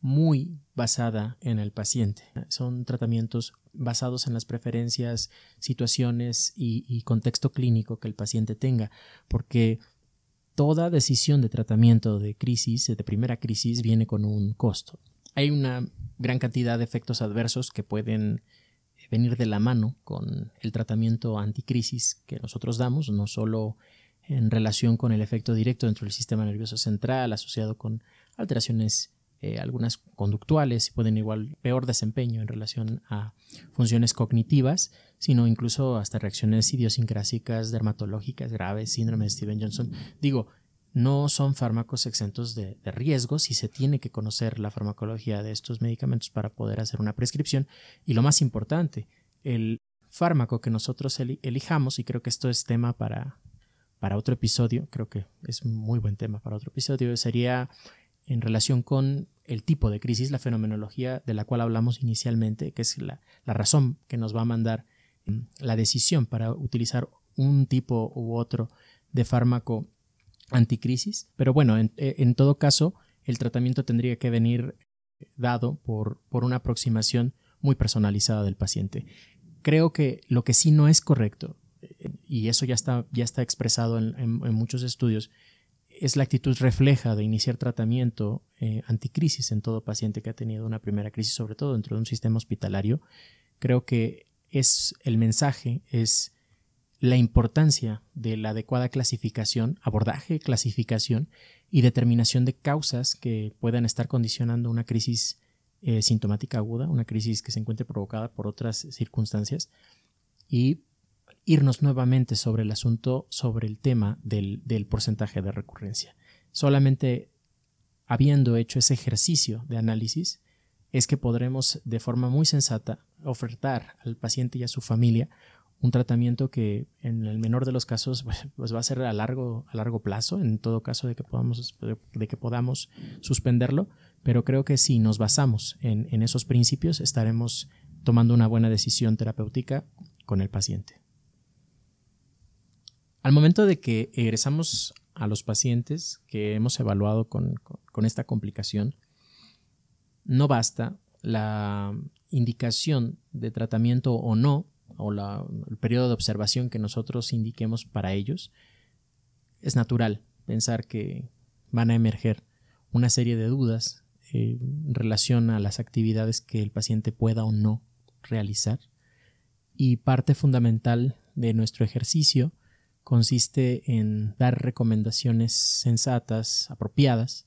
muy basada en el paciente. Son tratamientos basados en las preferencias, situaciones y, y, contexto clínico que el paciente tenga, porque toda decisión de tratamiento de crisis, de primera crisis, viene con un costo. Hay una gran cantidad de efectos adversos que pueden venir de la mano con el tratamiento anticrisis que nosotros damos, no solo en relación con el efecto directo dentro del sistema nervioso central asociado con alteraciones eh, algunas conductuales pueden igual peor desempeño en relación a funciones cognitivas, sino incluso hasta reacciones idiosincrásicas, dermatológicas graves, síndrome de Steven Johnson. Digo, no son fármacos exentos de, riesgos y se tiene que conocer la farmacología de estos medicamentos para poder hacer una prescripción. Y lo más importante, el fármaco que nosotros elijamos, y creo que esto es tema para, para otro episodio, creo que es muy buen tema para otro episodio, sería en relación con el tipo de crisis, la fenomenología de la cual hablamos inicialmente, que es la, la razón que nos va a mandar mm, la decisión para utilizar un tipo u otro de fármaco anticrisis. Pero bueno, en, en, todo caso, el tratamiento tendría que venir dado por, por, una aproximación muy personalizada del paciente. Creo que lo que sí no es correcto, y eso ya está, ya está expresado en, en, muchos estudios, es la actitud refleja de iniciar tratamiento eh, anticrisis en todo paciente que ha tenido una primera crisis, sobre todo dentro de un sistema hospitalario. Creo que es el mensaje, es la importancia de la adecuada clasificación, abordaje, clasificación y determinación de causas que puedan estar condicionando una crisis eh, sintomática aguda, una crisis que se encuentre provocada por otras circunstancias y irnos nuevamente sobre el asunto, sobre el tema del, del porcentaje de recurrencia. Solamente habiendo hecho ese ejercicio de análisis, es que podremos de forma muy sensata ofertar al paciente y a su familia un tratamiento que en el menor de los casos pues, pues, va a ser a largo, a largo plazo, en todo caso de que podamos, de que podamos suspenderlo, pero creo que si nos basamos en, en esos principios estaremos tomando una buena decisión terapéutica con el paciente. Al momento de que egresamos a los pacientes que hemos evaluado con, con esta complicación, no basta la indicación de tratamiento o no o el periodo de observación que nosotros indiquemos para ellos, es natural pensar que van a emerger una serie de dudas eh, en relación a las actividades que el paciente pueda o no realizar. Y parte fundamental de nuestro ejercicio consiste en dar recomendaciones sensatas, apropiadas,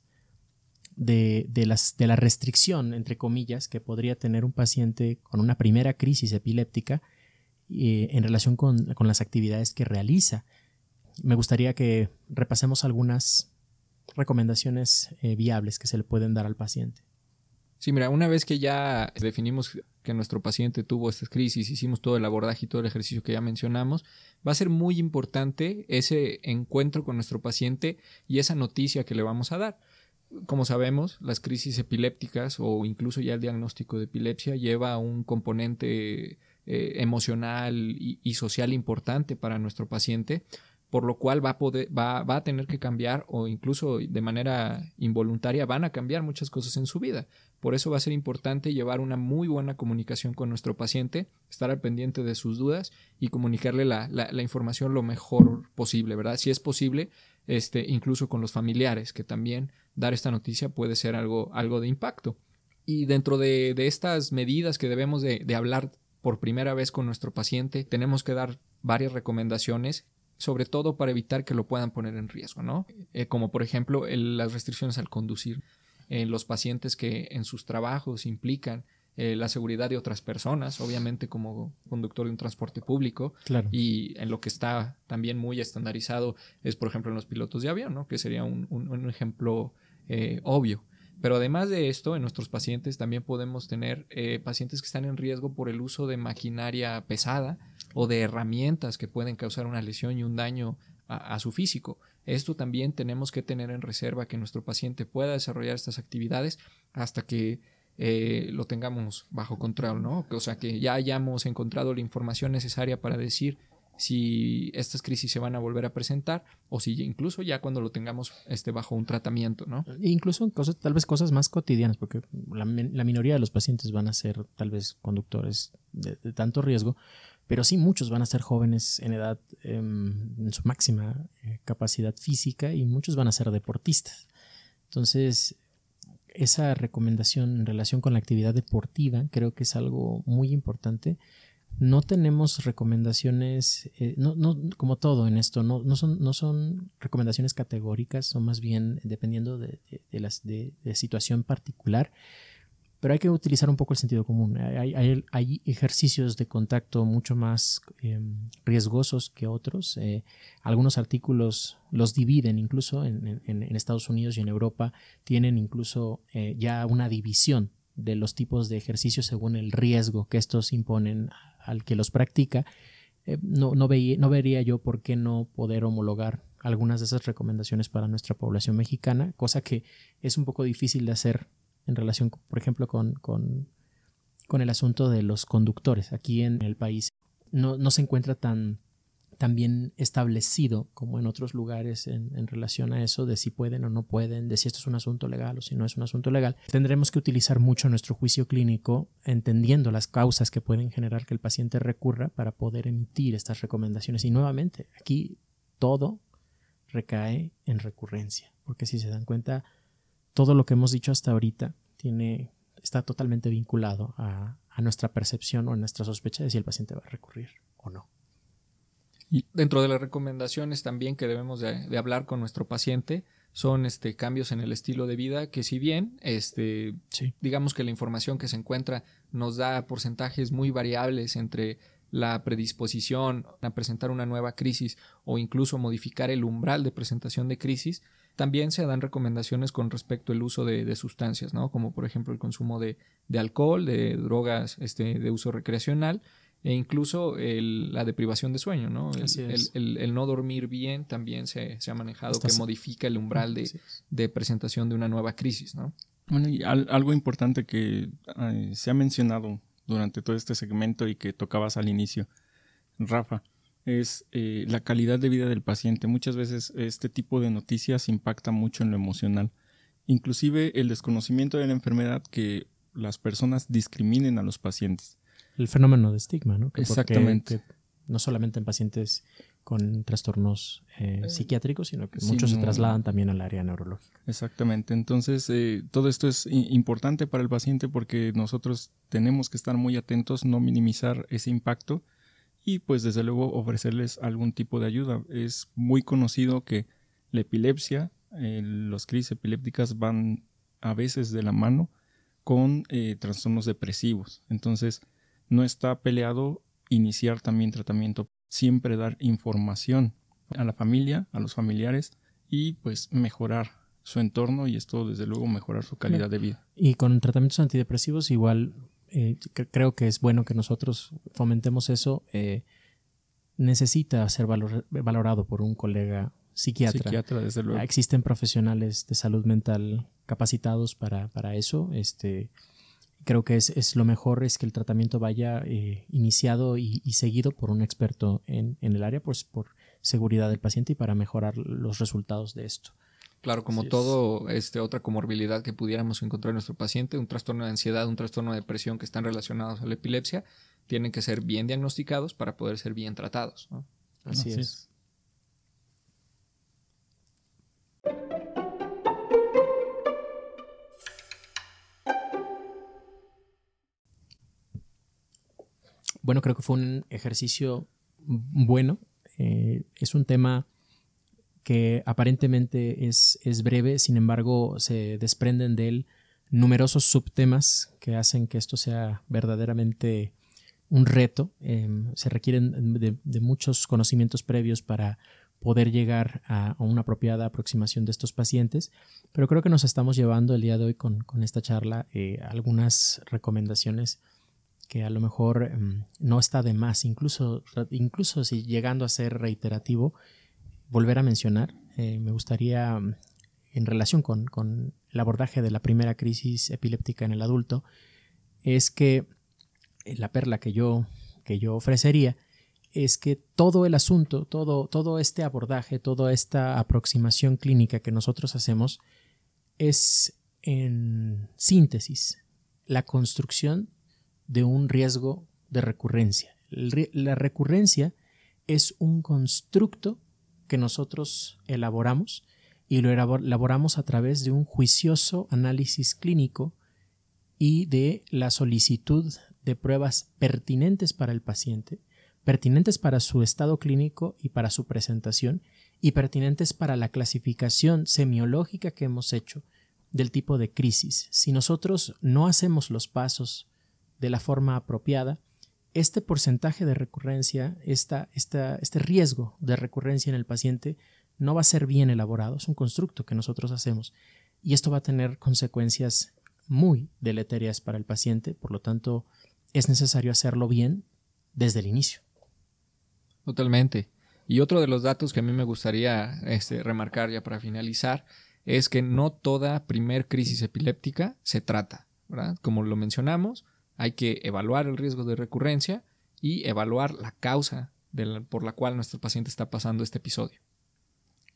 de, las, de la restricción, entre comillas, que podría tener un paciente con una primera crisis epiléptica eh, en relación con, las actividades que realiza. Me gustaría que repasemos algunas recomendaciones eh, viables que se le pueden dar al paciente. Sí, mira, una vez que ya definimos que nuestro paciente tuvo esta crisis, hicimos todo el abordaje y todo el ejercicio que ya mencionamos, va a ser muy importante ese encuentro con nuestro paciente y esa noticia que le vamos a dar. Como sabemos, las crisis epilépticas o incluso ya el diagnóstico de epilepsia lleva un componente eh, emocional y, social importante para nuestro paciente, por lo cual va a, poder, va, va, a tener que cambiar o incluso de manera involuntaria van a cambiar muchas cosas en su vida. Por eso va a ser importante llevar una muy buena comunicación con nuestro paciente, estar al pendiente de sus dudas y comunicarle la, la, información lo mejor posible, ¿verdad? Si es posible, este, incluso con los familiares, que también dar esta noticia puede ser algo, algo de impacto. Y dentro de, de estas medidas que debemos de, de hablar por primera vez con nuestro paciente, tenemos que dar varias recomendaciones sobre todo para evitar que lo puedan poner en riesgo, ¿no? Eh, como por ejemplo las restricciones al conducir, en los pacientes que en sus trabajos implican eh, la seguridad de otras personas, obviamente como conductor de un transporte público, claro. y en lo que está también muy estandarizado es, por ejemplo, en los pilotos de avión, ¿no? que sería un, un, ejemplo eh, obvio. Pero además de esto, en nuestros pacientes también podemos tener pacientes que están en riesgo por el uso de maquinaria pesada, o de herramientas que pueden causar una lesión y un daño a, su físico. Esto también tenemos que tener en reserva que nuestro paciente pueda desarrollar estas actividades hasta que eh, lo tengamos bajo control, ¿no? O sea, que ya hayamos encontrado la información necesaria para decir si estas crisis se van a volver a presentar o si incluso ya cuando lo tengamos este, bajo un tratamiento, ¿no? E incluso cosas, tal vez cosas más cotidianas, porque la, minoría de los pacientes van a ser tal vez conductores de tanto riesgo, pero sí muchos van a ser jóvenes en edad, em, en su máxima eh, capacidad física y muchos van a ser deportistas. Entonces, esa recomendación en relación con la actividad deportiva creo que es algo muy importante. No tenemos recomendaciones, eh, no, no, como todo en esto, no, no, son, no son recomendaciones categóricas, son más bien dependiendo de, de, de, de situación particular pero hay que utilizar un poco el sentido común. Hay, ejercicios de contacto mucho más em, riesgosos que otros. Eh, algunos artículos los dividen, incluso en, Estados Unidos y en Europa tienen incluso eh, ya una división de los tipos de ejercicios según el riesgo que estos imponen al que los practica. Eh, no, no, no vería yo por qué no poder homologar algunas de esas recomendaciones para nuestra población mexicana, cosa que es un poco difícil de hacer en relación, por ejemplo, con, con, el asunto de los conductores. Aquí en el país no, no se encuentra tan, tan, bien establecido como en otros lugares en, relación a eso, de si pueden o no pueden, de si esto es un asunto legal o si no es un asunto legal. Tendremos que utilizar mucho nuestro juicio clínico, entendiendo las causas que pueden generar que el paciente recurra para poder emitir estas recomendaciones. Y nuevamente, aquí todo recae en recurrencia, porque si se dan cuenta, todo lo que hemos dicho hasta ahorita tiene, está totalmente vinculado a, nuestra percepción o a nuestra sospecha de si el paciente va a recurrir o no. Dentro de las recomendaciones también que debemos de, hablar con nuestro paciente son este, cambios en el estilo de vida que si bien este, digamos que la información que se encuentra nos da porcentajes muy variables entre la predisposición a presentar una nueva crisis o incluso modificar el umbral de presentación de crisis, también se dan recomendaciones con respecto al uso de, sustancias, ¿no? Como por ejemplo el consumo de, alcohol, de drogas este, de uso recreacional e incluso la deprivación de sueño, ¿no? El, no dormir bien también se, ha manejado que modifica el umbral de, presentación de una nueva crisis, ¿no? Bueno, y algo importante que se ha mencionado durante todo este segmento y que tocabas al inicio, Rafa, es eh, la calidad de vida del paciente. Muchas veces este tipo de noticias impacta mucho en lo emocional. Inclusive el desconocimiento de la enfermedad que las personas discriminen a los pacientes. El fenómeno de estigma, ¿no? Exactamente. no solamente en pacientes con trastornos eh, eh, psiquiátricos, sino que muchos se trasladan también al área neurológica. Exactamente. Entonces, todo esto es importante para el paciente porque nosotros tenemos que estar muy atentos, no minimizar ese impacto y pues desde luego ofrecerles algún tipo de ayuda. Es muy conocido que la epilepsia, eh, los crisis epilépticas van a veces de la mano con eh, trastornos depresivos. Entonces, no está peleado iniciar también tratamiento, siempre dar información a la familia, a los familiares y pues mejorar su entorno y esto desde luego mejorar su calidad de vida. Y con tratamientos antidepresivos igual eh, creo que es bueno que nosotros fomentemos eso, eh, necesita ser valorado por un colega psiquiatra. desde luego. Existen profesionales de salud mental capacitados para, eso. Este, creo que es, lo mejor es que el tratamiento vaya eh, iniciado y, seguido por un experto en, el área, pues por seguridad del paciente y para mejorar los resultados de esto. Claro, como todo, este, otra comorbilidad que pudiéramos encontrar en nuestro paciente, un trastorno de ansiedad, un trastorno de depresión que están relacionados a la epilepsia, tienen que ser bien diagnosticados para poder ser bien tratados. Así, es. Bueno, creo que fue un ejercicio bueno. Eh, es un tema que aparentemente es, es, breve, sin embargo se desprenden de él numerosos subtemas que hacen que esto sea verdaderamente un reto. Em, se requieren de, muchos conocimientos previos para poder llegar a, una apropiada aproximación de estos pacientes, pero creo que nos estamos llevando el día de hoy con, esta charla eh, algunas recomendaciones que a lo mejor em, no está de más, incluso, incluso si llegando a ser reiterativo, volver a mencionar. Eh, me gustaría, em, en relación con, con, el abordaje de la primera crisis epiléptica en el adulto, es que eh, la perla que yo, que yo ofrecería es que todo el asunto, todo, todo este abordaje, toda esta aproximación clínica que nosotros hacemos es en síntesis la construcción de un riesgo de recurrencia. La recurrencia es un constructo que nosotros elaboramos y lo elaboramos a través de un juicioso análisis clínico y de la solicitud de pruebas pertinentes para el paciente, pertinentes para su estado clínico y para su presentación, y pertinentes para la clasificación semiológica que hemos hecho del tipo de crisis. Si nosotros no hacemos los pasos de la forma apropiada, este porcentaje de recurrencia, esta, este riesgo de recurrencia en el paciente no va a ser bien elaborado, es un constructo que nosotros hacemos y esto va a tener consecuencias muy deleterias para el paciente, por lo tanto es necesario hacerlo bien desde el inicio. Totalmente. Y otro de los datos que a mí me gustaría este, remarcar ya para finalizar es que no toda primer crisis epiléptica se trata. Como lo mencionamos, hay que evaluar el riesgo de recurrencia y evaluar la causa por la cual nuestro paciente está pasando este episodio.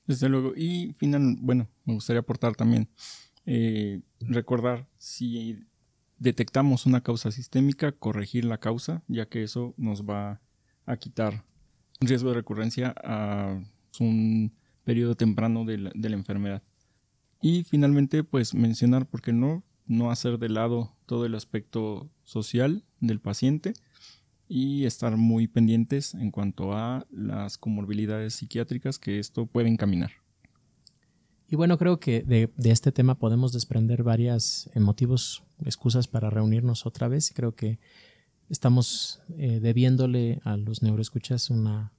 Desde luego. Y final, bueno, me gustaría aportar también, eh, recordar si detectamos una causa sistémica, corregir la causa, ya que eso nos va a quitar un riesgo de recurrencia a un periodo temprano de la, de la enfermedad. Y finalmente, pues mencionar, ¿por qué no? No hacer de lado todo el aspecto social del paciente y estar muy pendientes en cuanto a las comorbilidades psiquiátricas que esto puede encaminar. Y bueno, creo que de, este tema podemos desprender varias motivos, excusas para reunirnos otra vez. Creo que estamos eh, debiéndole a los neuroescuchas una,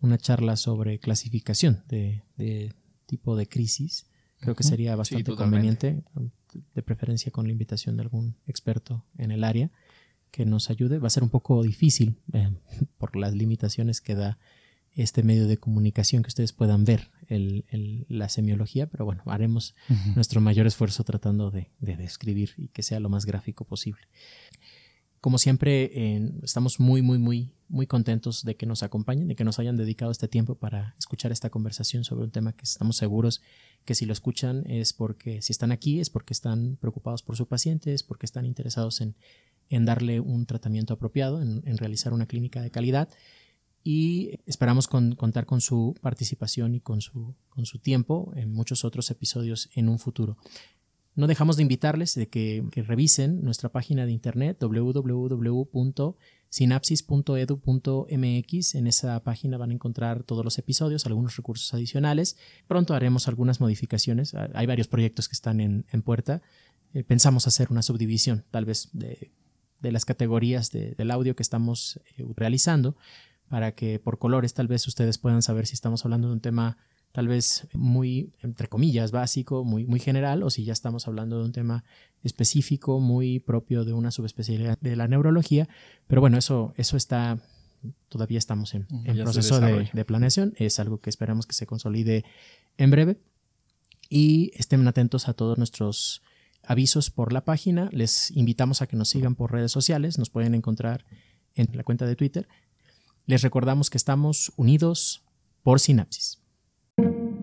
una charla sobre clasificación de, tipo de crisis. Creo que sería bastante conveniente, de preferencia con la invitación de algún experto en el área que nos ayude. Va a ser un poco difícil eh, por las limitaciones que da este medio de comunicación que ustedes puedan ver la semiología, pero bueno, haremos nuestro mayor esfuerzo tratando de, describir y que sea lo más gráfico posible. Como siempre, estamos muy, muy, muy, muy contentos de que nos acompañen, de que nos hayan dedicado este tiempo para escuchar esta conversación sobre un tema que estamos seguros que si lo escuchan es porque, si están aquí, es porque están preocupados por su paciente, es porque están interesados en, darle un tratamiento apropiado, en realizar una clínica de calidad y esperamos contar con su participación y con su, con su tiempo en muchos otros episodios en un futuro. No dejamos de invitarles de que, revisen nuestra página de internet www.sinapsis.edu.mx. En esa página van a encontrar todos los episodios, algunos recursos adicionales. Pronto haremos algunas modificaciones. Hay varios proyectos que están en, puerta. Eh, pensamos hacer una subdivisión, tal vez, de, las categorías del audio que estamos eh, realizando para que por colores tal vez ustedes puedan saber si estamos hablando de un tema tal vez muy, entre comillas, básico, muy, muy general, o si ya estamos hablando de un tema específico, muy propio de una subespecialidad de la neurología. Pero bueno, eso, eso está, todavía estamos en, proceso de, de, planeación. Es algo que esperamos que se consolide en breve. Y estén atentos a todos nuestros avisos por la página. Les invitamos a que nos sigan por redes sociales. Nos pueden encontrar en la cuenta de Twitter les recordamos que estamos unidos por sinapsis. thank you